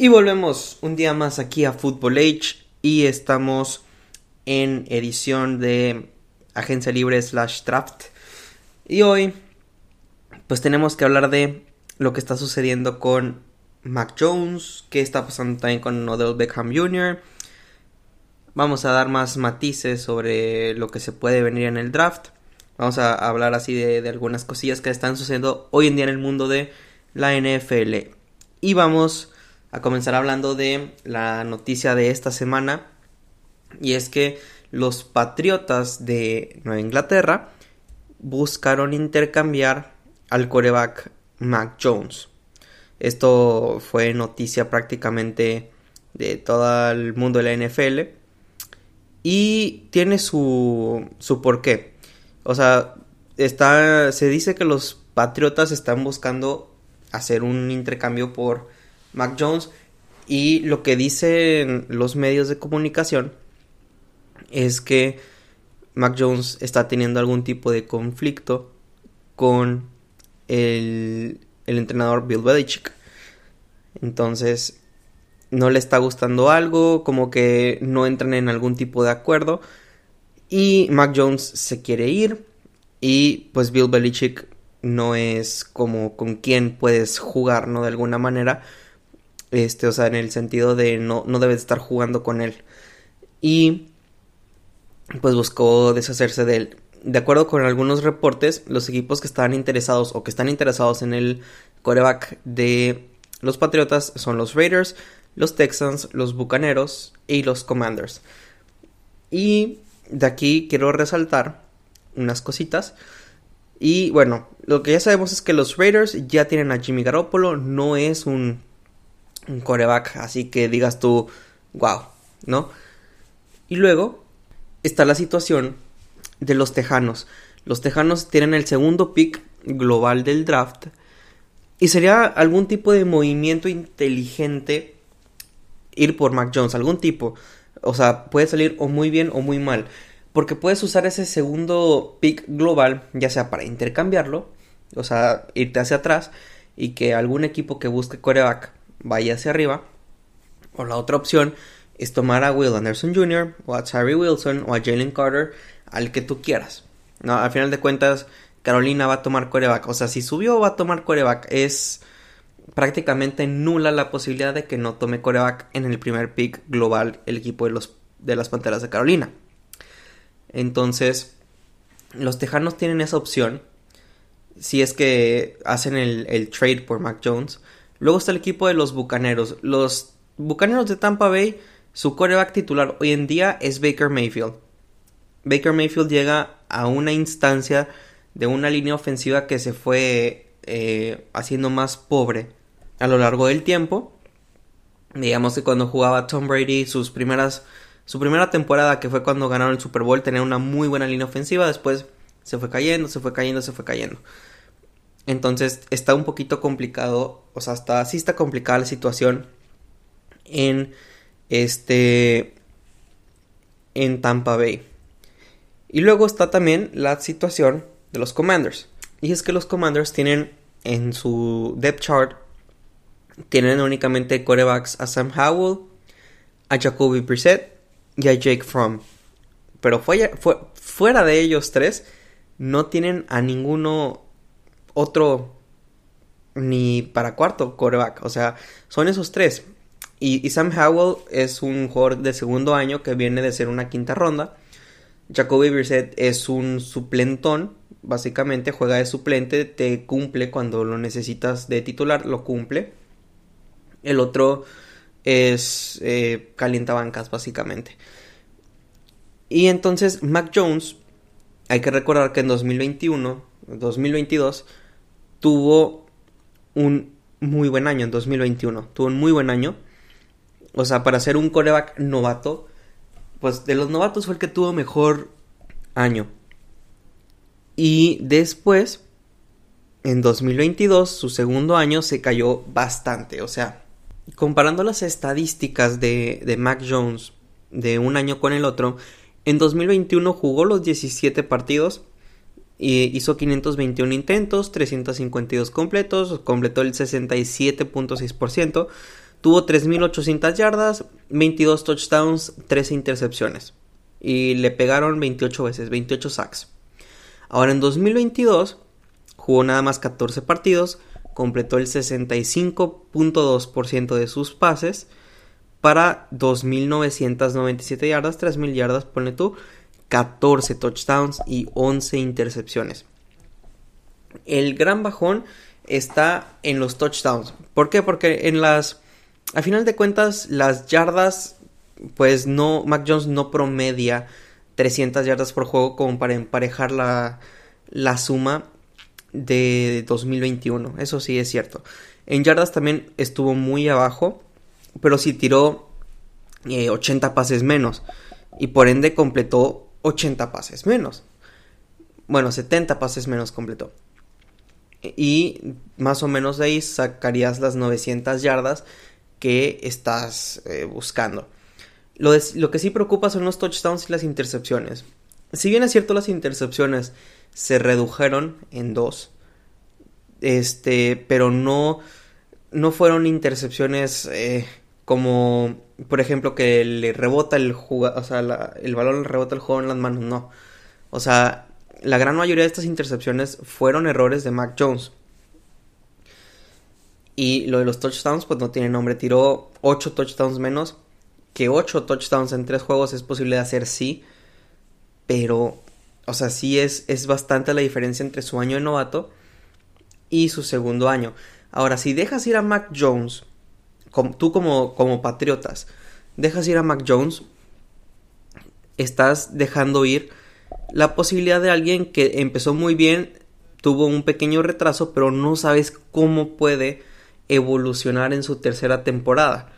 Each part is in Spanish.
Y volvemos un día más aquí a Football Age y estamos en edición de Agencia Libre slash Draft. Y hoy pues tenemos que hablar de lo que está sucediendo con Mac Jones, qué está pasando también con Odell Beckham Jr. Vamos a dar más matices sobre lo que se puede venir en el draft. Vamos a hablar así de, de algunas cosillas que están sucediendo hoy en día en el mundo de la NFL. Y vamos a comenzar hablando de la noticia de esta semana y es que los Patriotas de Nueva Inglaterra buscaron intercambiar al coreback Mac Jones. Esto fue noticia prácticamente de todo el mundo de la NFL y tiene su, su porqué. O sea, está, se dice que los Patriotas están buscando hacer un intercambio por Mac Jones. Y lo que dicen los medios de comunicación es que Mac Jones está teniendo algún tipo de conflicto con el, el entrenador Bill Belichick. Entonces, no le está gustando algo, como que no entran en algún tipo de acuerdo. Y Mac Jones se quiere ir. Y pues Bill Belichick no es como con quien puedes jugar, ¿no? De alguna manera. Este, o sea, en el sentido de no, no debes estar jugando con él. Y pues buscó deshacerse de él. De acuerdo con algunos reportes, los equipos que estaban interesados o que están interesados en el coreback de los Patriotas son los Raiders, los Texans, los Bucaneros y los Commanders. Y de aquí quiero resaltar unas cositas. Y bueno, lo que ya sabemos es que los Raiders ya tienen a Jimmy Garoppolo, no es un un coreback así que digas tú, wow, ¿no? Y luego está la situación de los Tejanos. Los Tejanos tienen el segundo pick global del draft y sería algún tipo de movimiento inteligente ir por Mac Jones, algún tipo. O sea, puede salir o muy bien o muy mal. Porque puedes usar ese segundo pick global, ya sea para intercambiarlo, o sea, irte hacia atrás y que algún equipo que busque coreback vaya hacia arriba. O la otra opción es tomar a Will Anderson Jr. o a Terry Wilson o a Jalen Carter, al que tú quieras. No, al final de cuentas, Carolina va a tomar coreback. O sea, si subió va a tomar coreback. Es prácticamente nula la posibilidad de que no tome coreback en el primer pick global el equipo de, los, de las Panteras de Carolina. Entonces, los Tejanos tienen esa opción. Si es que hacen el, el trade por Mac Jones. Luego está el equipo de los Bucaneros. Los Bucaneros de Tampa Bay, su coreback titular hoy en día es Baker Mayfield. Baker Mayfield llega a una instancia de una línea ofensiva que se fue eh, haciendo más pobre a lo largo del tiempo. Digamos que cuando jugaba Tom Brady sus primeras su primera temporada que fue cuando ganaron el Super Bowl tenía una muy buena línea ofensiva, después se fue cayendo, se fue cayendo, se fue cayendo. Entonces está un poquito complicado, o sea, está, sí está complicada la situación en este en Tampa Bay. Y luego está también la situación de los Commanders. Y es que los Commanders tienen en su depth chart tienen únicamente corebacks a Sam Howell, a Jacoby Brissett y a Jake Fromm. Pero fuera de ellos tres, no tienen a ninguno otro ni para cuarto coreback. O sea, son esos tres. Y, Sam Howell es un jugador de segundo año que viene de ser una quinta ronda. Jacoby Brissett es un suplentón. Básicamente juega de suplente, te cumple cuando lo necesitas de titular, lo cumple. El otro es eh, calienta bancas, básicamente. Y entonces Mac Jones, hay que recordar que en 2021, 2022, tuvo un muy buen año en 2021. Tuvo un muy buen año. O sea, para ser un coreback novato, pues de los novatos fue el que tuvo mejor año. Y después, en 2022, su segundo año se cayó bastante. O sea, comparando las estadísticas de, de Mac Jones de un año con el otro, en 2021 jugó los 17 partidos y hizo 521 intentos, 352 completos, completó el 67.6%, tuvo 3.800 yardas, 22 touchdowns, 13 intercepciones y le pegaron 28 veces, 28 sacks. Ahora en 2022 jugó nada más 14 partidos, completó el 65.2% de sus pases para 2.997 yardas, 3.000 yardas, ponle tú, 14 touchdowns y 11 intercepciones. El gran bajón está en los touchdowns. ¿Por qué? Porque en las... A final de cuentas, las yardas, pues no, Mac Jones no promedia 300 yardas por juego como para emparejar la, la suma de 2021. Eso sí es cierto. En yardas también estuvo muy abajo, pero sí tiró 80 eh, pases menos y por ende completó 80 pases menos. Bueno, 70 pases menos completó. Y más o menos de ahí sacarías las 900 yardas que estás eh, buscando. Lo, lo que sí preocupa son los touchdowns y las intercepciones. Si bien es cierto las intercepciones se redujeron en dos, este, pero no, no fueron intercepciones eh, como por ejemplo, que le rebota el jugador, o sea, el balón le rebota el juego en las manos, no. O sea, la gran mayoría de estas intercepciones fueron errores de Mac Jones. Y lo de los touchdowns, pues no tiene nombre. Tiró 8 touchdowns menos. Que 8 touchdowns en 3 juegos es posible de hacer, sí. Pero, o sea, sí es, es bastante la diferencia entre su año de novato y su segundo año. Ahora, si dejas ir a Mac Jones tú como, como patriotas dejas ir a Mac Jones, estás dejando ir la posibilidad de alguien que empezó muy bien, tuvo un pequeño retraso, pero no sabes cómo puede evolucionar en su tercera temporada.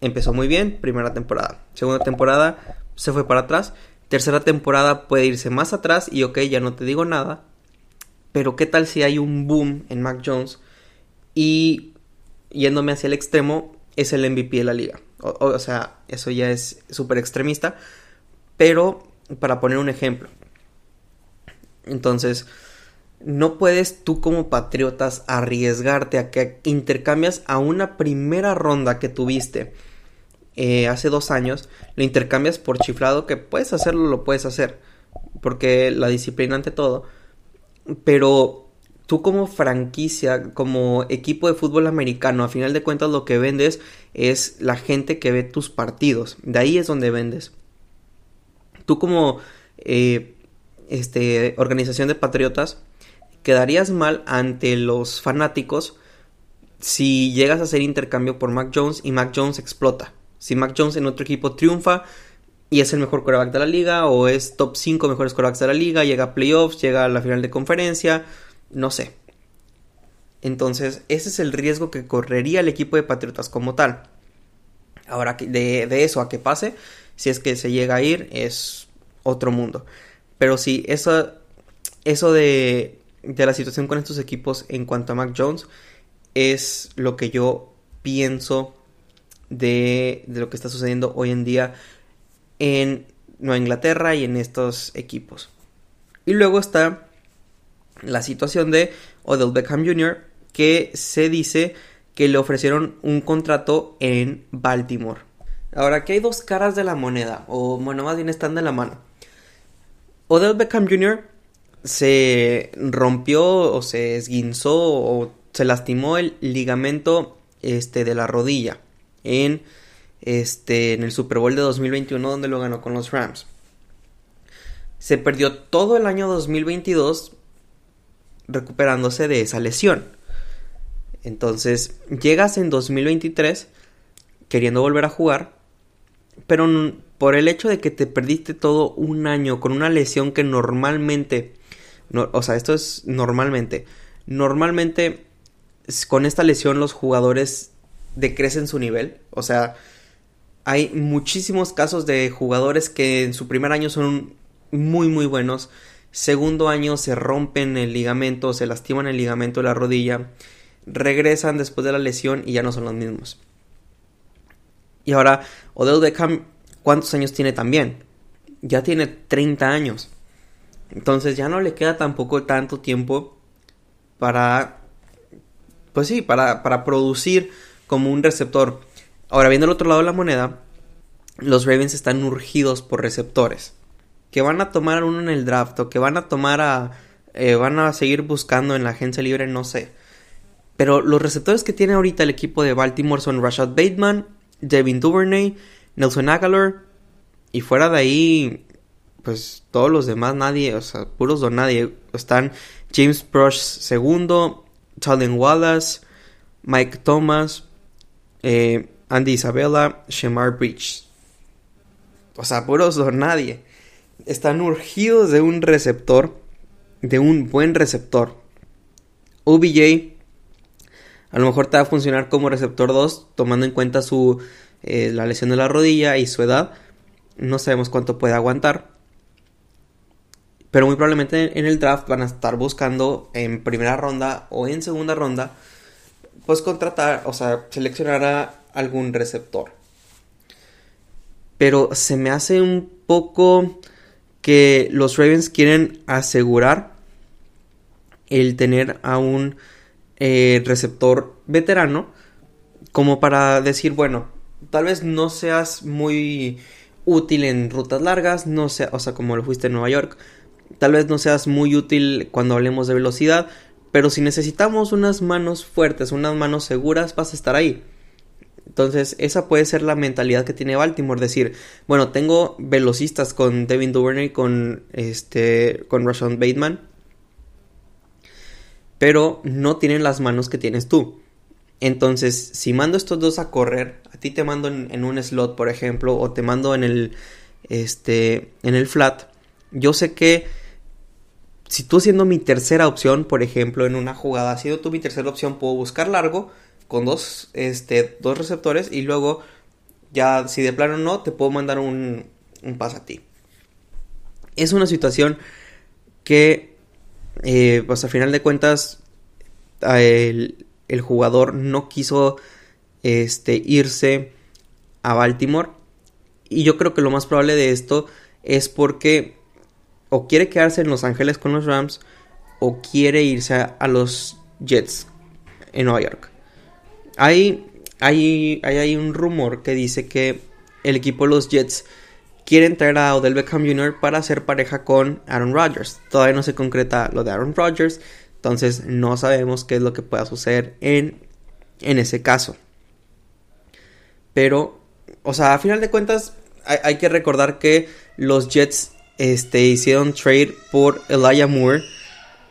Empezó muy bien, primera temporada. Segunda temporada se fue para atrás. Tercera temporada puede irse más atrás y ok, ya no te digo nada. Pero qué tal si hay un boom en Mac Jones y yéndome hacia el extremo, es el MVP de la liga. O, sea, eso ya es súper extremista. Pero, para poner un ejemplo. Entonces, no puedes tú como patriotas arriesgarte a que intercambias a una primera ronda que tuviste eh, hace dos años, lo intercambias por chiflado, que puedes hacerlo, lo puedes hacer, porque la disciplina ante todo, pero tú como franquicia, como equipo de fútbol americano, a final de cuentas lo que vendes es la gente que ve tus partidos. De ahí es donde vendes. Tú como eh, este, organización de patriotas quedarías mal ante los fanáticos si llegas a hacer intercambio por Mac Jones y Mac Jones explota. Si Mac Jones en otro equipo triunfa y es el mejor quarterback de la liga o es top 5 mejores quarterbacks de la liga, llega a playoffs, llega a la final de conferencia, no sé. Entonces, ese es el riesgo que correría el equipo de Patriotas como tal. Ahora, de, de eso a que pase, si es que se llega a ir, es otro mundo. Pero sí, eso, eso de, de la situación con estos equipos en cuanto a Mac Jones es lo que yo pienso de, lo que está sucediendo hoy en día en Nueva Inglaterra y en estos equipos. Y luego está la situación de Odell Beckham Jr., que se dice que le ofrecieron un contrato en Baltimore. Ahora, aquí hay dos caras de la moneda, o bueno, más bien están de la mano. Odell Beckham Jr. se rompió o se esguinzó o se lastimó el ligamento este, de la rodilla en, este, en el Super Bowl de 2021 donde lo ganó con los Rams. Se perdió todo el año 2022 recuperándose de esa lesión. Entonces, llegas en 2023 queriendo volver a jugar, pero por el hecho de que te perdiste todo un año con una lesión que normalmente, o sea, esto es normalmente, normalmente con esta lesión los jugadores decrecen su nivel, o sea, hay muchísimos casos de jugadores que en su primer año son muy muy buenos, segundo año se rompen el ligamento, se lastiman el ligamento de la rodilla, regresan después de la lesión y ya no son los mismos. Y ahora, Odell Beckham, ¿cuántos años tiene también? Ya tiene 30 años. Entonces ya no le queda tampoco tanto tiempo para, pues sí, para, para producir como un receptor. Ahora, viendo el otro lado de la moneda, los Ravens están urgidos por receptores. Que van a tomar a uno en el draft o que van a tomar a... Eh, van a seguir buscando en la agencia libre, no sé. Pero los receptores que tiene ahorita el equipo de Baltimore son Rashad Bateman, Devin Duvernay, Nelson Aguilar. Y fuera de ahí, pues todos los demás, nadie, o sea, puros o nadie. Están James Brush segundo, Talon Wallace, Mike Thomas, eh, Andy Isabella, Shemar Breach. O sea, puros o nadie. Están urgidos de un receptor, de un buen receptor. OBJ a lo mejor te va a funcionar como receptor 2, tomando en cuenta su eh, la lesión de la rodilla y su edad. No sabemos cuánto puede aguantar. Pero muy probablemente en el draft van a estar buscando en primera ronda o en segunda ronda, pues contratar, o sea, seleccionar a algún receptor. Pero se me hace un poco que los Ravens quieren asegurar el tener a un eh, receptor veterano como para decir, bueno, tal vez no seas muy útil en rutas largas, no sea, o sea, como lo fuiste en Nueva York, Tal vez no seas muy útil cuando hablemos de velocidad, pero si necesitamos unas manos fuertes, unas manos seguras, vas a estar ahí. Entonces, esa puede ser la mentalidad que tiene Baltimore, decir, bueno, tengo velocistas con Devin Duvernay, con este, con Rashawn Bateman, pero no tienen las manos que tienes tú. Entonces, si mando estos dos a correr, a ti te mando en, en un slot, por ejemplo, o te mando en el, este, en el flat, yo sé que si tú siendo mi tercera opción, por ejemplo, en una jugada, siendo tú mi tercera opción, puedo buscar largo con dos, este, dos receptores y luego ya si de plano no, te puedo mandar un, un pase a ti. Es una situación que, eh, pues al final de cuentas, el, el jugador no quiso este, irse a Baltimore. Y yo creo que lo más probable de esto es porque o quiere quedarse en Los Ángeles con los Rams o quiere irse a, los Jets en Nueva York. Hay, hay, hay, un rumor que dice que el equipo de los Jets quiere traer a Odell Beckham Jr. para hacer pareja con Aaron Rodgers. Todavía no se concreta lo de Aaron Rodgers, entonces no sabemos qué es lo que pueda suceder en, en ese caso. Pero, o sea, a final de cuentas, hay que recordar que los Jets este, hicieron trade por Elijah Moore.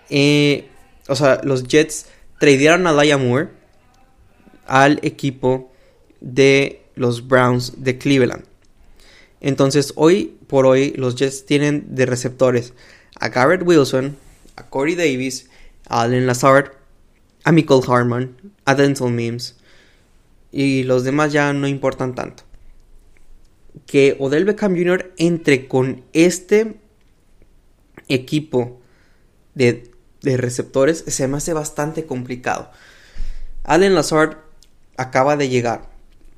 Eh, o sea, los Jets tradearon a Elijah Moore al equipo de los Browns de Cleveland. Entonces, hoy por hoy, los Jets tienen de receptores a Garrett Wilson, a Corey Davis, a Allen Lazard, a Michael Harman, a Denzel Mims. Y los demás ya no importan tanto que Odell Beckham Jr. entre con este equipo de, receptores se me hace bastante complicado. Allen Lazard acaba de llegar.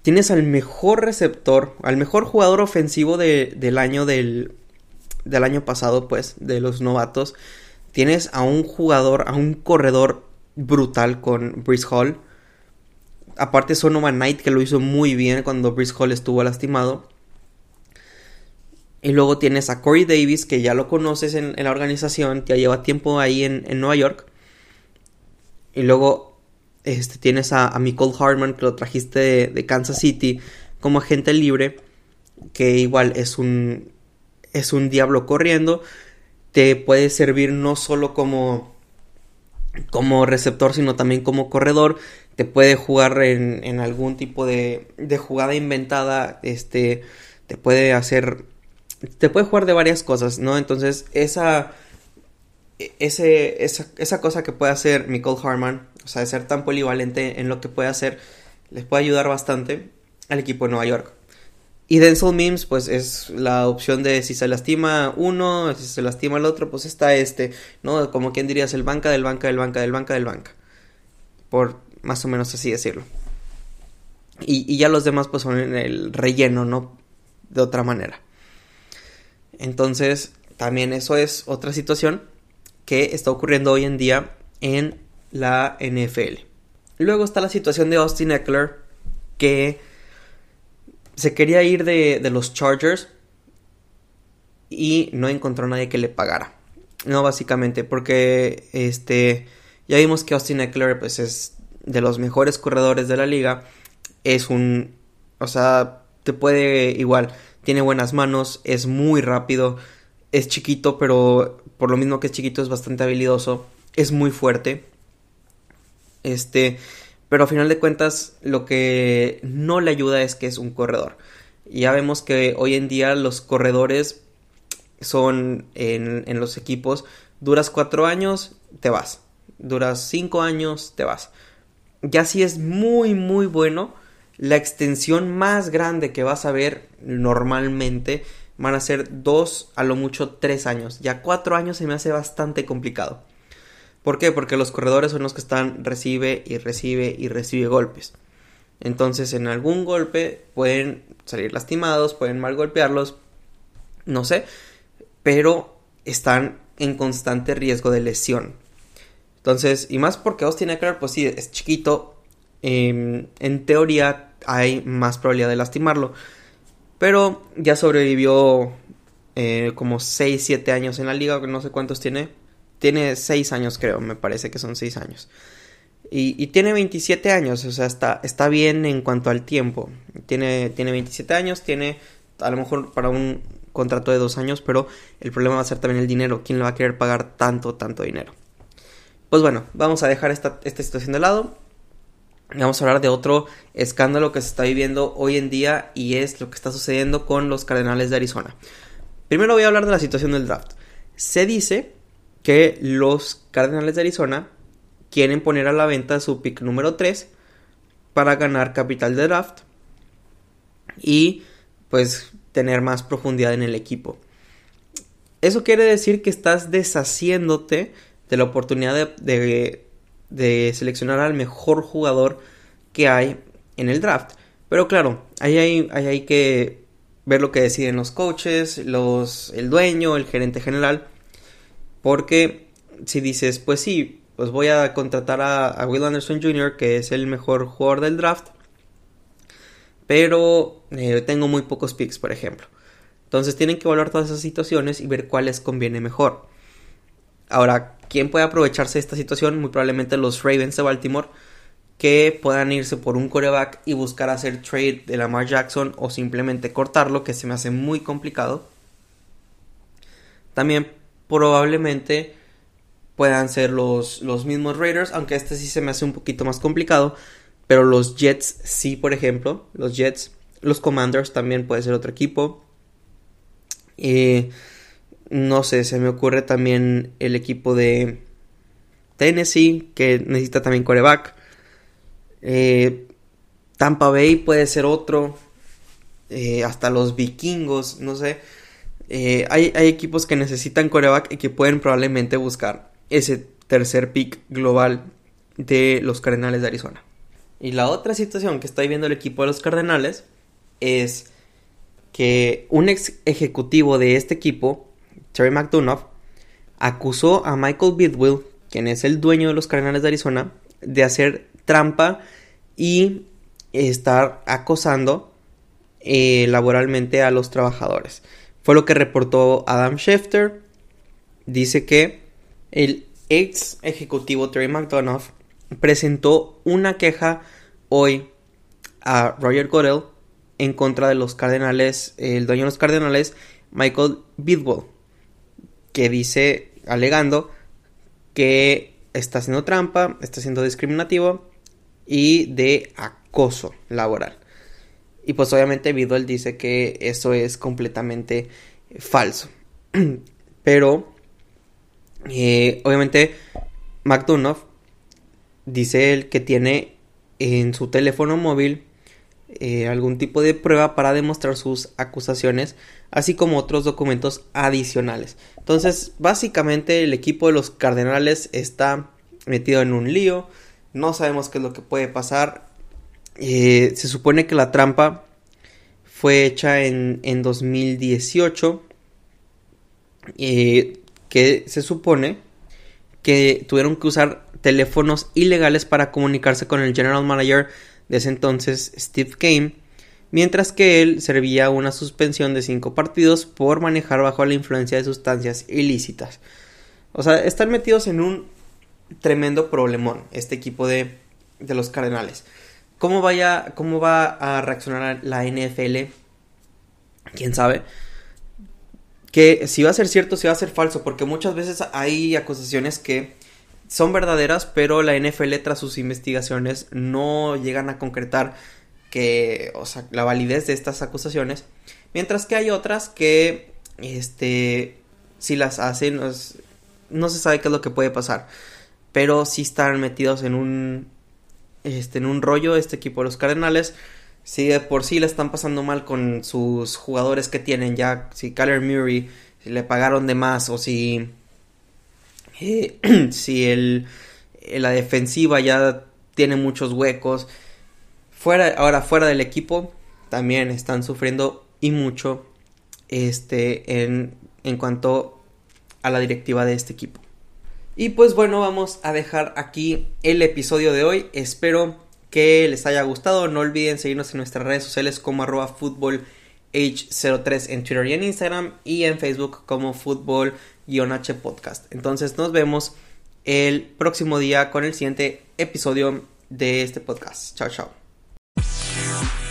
Tienes al mejor receptor, al mejor jugador ofensivo del año del, del año pasado, pues, de los novatos. Tienes a un jugador, a un corredor brutal con Brice Hall. Aparte Sonovan Knight que lo hizo muy bien cuando Brice Hall estuvo lastimado. Y luego tienes a Corey Davis, que ya lo conoces en, la organización, ya lleva tiempo ahí en, Nueva York. Y luego este, tienes a, a Michael Hartman, que lo trajiste de, Kansas City como agente libre, que igual es un, es un diablo corriendo. Te puede servir no solo como, como receptor, sino también como corredor. Te puede jugar en, en algún tipo de, de jugada inventada. Este, te puede hacer te puede jugar de varias cosas, ¿no? Entonces, esa, ese, esa, cosa que puede hacer Michael Harman, o sea, de ser tan polivalente en lo que puede hacer, les puede ayudar bastante al equipo de Nueva York. Y Denzel Mims, pues es la opción de si se lastima uno, si se lastima el otro, pues está este, ¿no? Como quien dirías, el banca del banca del banca del banca del banca. Por más o menos así decirlo. Y, y ya los demás, pues son en el relleno, ¿no? De otra manera. Entonces, también eso es otra situación que está ocurriendo hoy en día en la NFL. Luego está la situación de Austin Eckler, que se quería ir de, de los Chargers y no encontró a nadie que le pagara. No, básicamente, porque este ya vimos que Austin Eckler pues es de los mejores corredores de la liga. Es un, o sea, te puede igual, tiene buenas manos, es muy rápido, es chiquito, pero por lo mismo que es chiquito es bastante habilidoso, es muy fuerte. Este, pero a final de cuentas lo que no le ayuda es que es un corredor. Ya vemos que hoy en día los corredores son en, en los equipos, duras cuatro años, te vas. Duras cinco años, te vas. Ya si es muy, muy bueno, la extensión más grande que vas a ver normalmente van a ser dos, a lo mucho tres años. Ya cuatro años se me hace bastante complicado. ¿Por qué? Porque los corredores son los que están recibe y recibe y recibe golpes. Entonces en algún golpe pueden salir lastimados, pueden mal golpearlos, no sé, pero están en constante riesgo de lesión. Entonces, y más porque Austin Eckler, pues sí, es chiquito, em, en teoría hay más probabilidad de lastimarlo, pero ya sobrevivió eh, como 6, 7 años en la liga, no sé cuántos tiene, tiene 6 años creo, me parece que son 6 años. Y, tiene 27 años, o sea, está, está bien en cuanto al tiempo. Tiene, tiene 27 años, tiene a lo mejor para un, contrato de dos años, pero el problema va a ser también el dinero. ¿Quién le va a querer pagar tanto, tanto dinero? Pues bueno, vamos a dejar esta, esta situación de lado. Vamos a hablar de otro escándalo que se está viviendo hoy en día y es lo que está sucediendo con los Cardenales de Arizona. Primero voy a hablar de la situación del draft. Se dice que los Cardenales de Arizona quieren poner a la venta su pick número 3 para ganar capital de draft y pues tener más profundidad en el equipo. Eso quiere decir que estás deshaciéndote de la oportunidad de, de, seleccionar al mejor jugador que hay en el draft. Pero claro, ahí hay, hay que ver lo que deciden los coaches, los, el dueño, el gerente general. Porque si dices, pues sí, pues voy a contratar a, a Will Anderson Jr., que es el mejor jugador del draft, pero eh, tengo muy pocos picks, por ejemplo. Entonces tienen que evaluar todas esas situaciones y ver cuál les conviene mejor. Ahora, ¿quién puede aprovecharse de esta situación? Muy probablemente los Ravens de Baltimore, que puedan irse por un coreback y buscar hacer trade de Lamar Jackson o simplemente cortarlo, que se me hace muy complicado. También probablemente puedan ser los, los mismos Raiders, aunque este sí se me hace un poquito más complicado, pero los Jets sí, por ejemplo. Los Jets. Los Commanders también puede ser otro equipo. Y no sé, se me ocurre también el equipo de Tennessee, que necesita también coreback. Eh, Tampa Bay puede ser otro. Eh, hasta los vikingos, no sé. Eh, hay, hay, equipos que necesitan coreback y que pueden probablemente buscar ese tercer pick global de los Cardenales de Arizona. Y la otra situación que está viviendo el equipo de los Cardenales es que un ex ejecutivo de este equipo, Terry McDonough, acusó a Michael Bidwill, quien es el dueño de los Cardenales de Arizona, de hacer trampa y estar acosando eh, laboralmente a los trabajadores. Fue lo que reportó Adam Schefter. Dice que el ex ejecutivo Terry McDonough presentó una queja hoy a Roger Goodell en contra de los Cardenales, el dueño de los Cardenales, Michael Bidwell, que dice, alegando que está haciendo trampa, está siendo discriminativo y de acoso laboral. Y pues obviamente Bidwell dice que eso es completamente falso. Pero eh, obviamente McDonough dice él que tiene en su teléfono móvil eh, algún tipo de prueba para demostrar sus acusaciones, así como otros documentos adicionales. Entonces, básicamente el equipo de los Cardenales está metido en un lío, no sabemos qué es lo que puede pasar. Eh, se supone que la trampa fue hecha en, en 2018 eh, que se supone que tuvieron que usar teléfonos ilegales para comunicarse con el general manager de ese entonces, Steve Kane, mientras que él servía una suspensión de cinco partidos por manejar bajo la influencia de sustancias ilícitas. O sea, están metidos en un tremendo problemón este equipo de, de los Cardenales. ¿Cómo, vaya, ¿Cómo va a reaccionar la NFL? ¿Quién sabe? Que si va a ser cierto, si va a ser falso, porque muchas veces hay acusaciones que son verdaderas, pero la NFL tras sus investigaciones no llegan a concretar que, o sea, la validez de estas acusaciones, mientras que hay otras que, este, si las hacen, no se sabe qué es lo que puede pasar, pero si están metidos en un, este, en un rollo este equipo de los Cardenales. Si de por sí la están pasando mal con sus jugadores que tienen ya, si Kyler Murray si le pagaron de más o si eh, si el, la defensiva ya tiene muchos huecos. Fuera, ahora fuera del equipo también están sufriendo y mucho este, en, en cuanto a la directiva de este equipo. Y pues bueno, vamos a dejar aquí el episodio de hoy. Espero que les haya gustado. No olviden seguirnos en nuestras redes sociales como arroba 03 en Twitter y en Instagram y en Facebook como fútbol-h podcast. Entonces nos vemos el próximo día con el siguiente episodio de este podcast. Chao, chao.